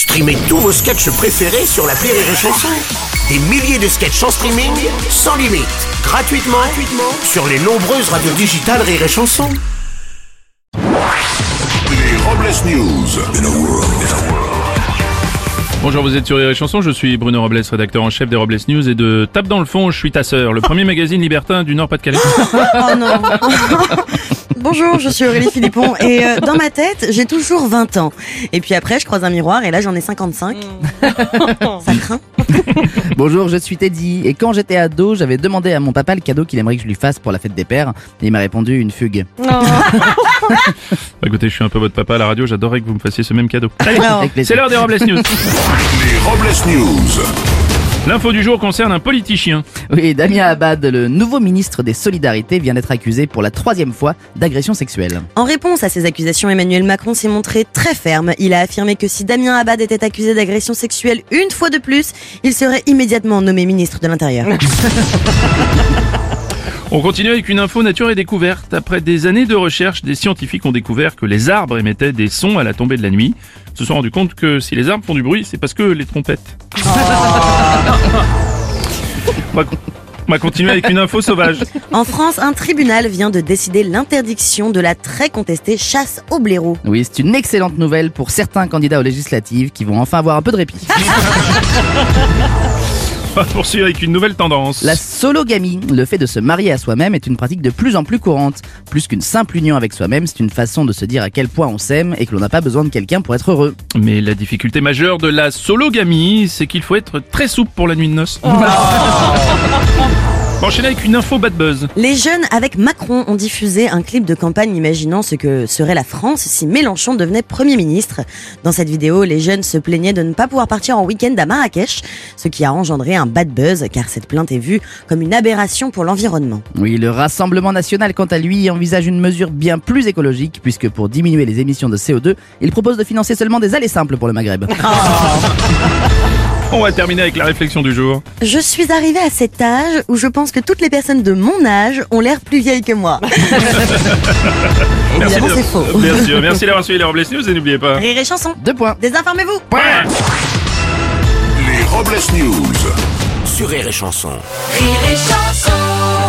Streamez tous vos sketchs préférés sur la Rire et Chanson. Des milliers de sketchs en streaming, sans limite, gratuitement, gratuitement sur les nombreuses radios digitales Rire et Chanson. Les Robles News. Bonjour, vous êtes sur Rire et Chanson, je suis Bruno Robles, rédacteur en chef des Robles News et de Tape dans le fond, je suis ta sœur, le premier magazine libertin du Nord-Pas-de-Calais. Oh non. Bonjour, je suis Aurélie Philippon et euh, dans ma tête, j'ai toujours 20 ans. Et puis après, je croise un miroir et là, j'en ai 55. Ça craint. Bonjour, je suis Teddy et quand j'étais ado, j'avais demandé à mon papa le cadeau qu'il aimerait que je lui fasse pour la fête des pères et il m'a répondu une fugue. Bah, écoutez, je suis un peu votre papa à la radio, j'adorerais que vous me fassiez ce même cadeau. Allez, c'est l'heure des Robles News. Les Robles News. L'info du jour concerne un politicien. Oui, Damien Abad, le nouveau ministre des Solidarités, vient d'être accusé pour la troisième fois d'agression sexuelle. En réponse à ces accusations, Emmanuel Macron s'est montré très ferme. Il a affirmé que si Damien Abad était accusé d'agression sexuelle une fois de plus, il serait immédiatement nommé ministre de l'Intérieur. On continue avec une info nature et découverte. Après des années de recherche, des scientifiques ont découvert que les arbres émettaient des sons à la tombée de la nuit. Ils se sont rendus compte que si les arbres font du bruit, c'est parce que les trompettes. on, va, on va continuer avec une info sauvage. En France, un tribunal vient de décider l'interdiction de la très contestée chasse au blaireau. Oui, c'est une excellente nouvelle pour certains candidats aux législatives qui vont enfin avoir un peu de répit. On va poursuivre avec une nouvelle tendance. La sologamie, le fait de se marier à soi-même, est une pratique de plus en plus courante. Plus qu'une simple union avec soi-même, c'est une façon de se dire à quel point on s'aime et que l'on n'a pas besoin de quelqu'un pour être heureux. Mais la difficulté majeure de la sologamie, c'est qu'il faut être très souple pour la nuit de noces. Va enchaîner avec une info bad buzz. Les jeunes avec Macron ont diffusé un clip de campagne imaginant ce que serait la France si Mélenchon devenait Premier ministre. Dans cette vidéo, les jeunes se plaignaient de ne pas pouvoir partir en week-end à Marrakech, ce qui a engendré un bad buzz car cette plainte est vue comme une aberration pour l'environnement. Oui, le Rassemblement national, quant à lui, envisage une mesure bien plus écologique, puisque pour diminuer les émissions de CO2, il propose de financer seulement des allées simples pour le Maghreb. On va terminer avec la réflexion du jour. Je suis arrivée à cet âge où je pense que toutes les personnes de mon âge ont l'air plus vieilles que moi. C'est faux. Bien sûr, merci d'avoir suivi les Robles News et n'oubliez pas. Rire et chanson. Deux points. Désinformez-vous. Les Robles News. Sur Rire et Chanson. Rire et chanson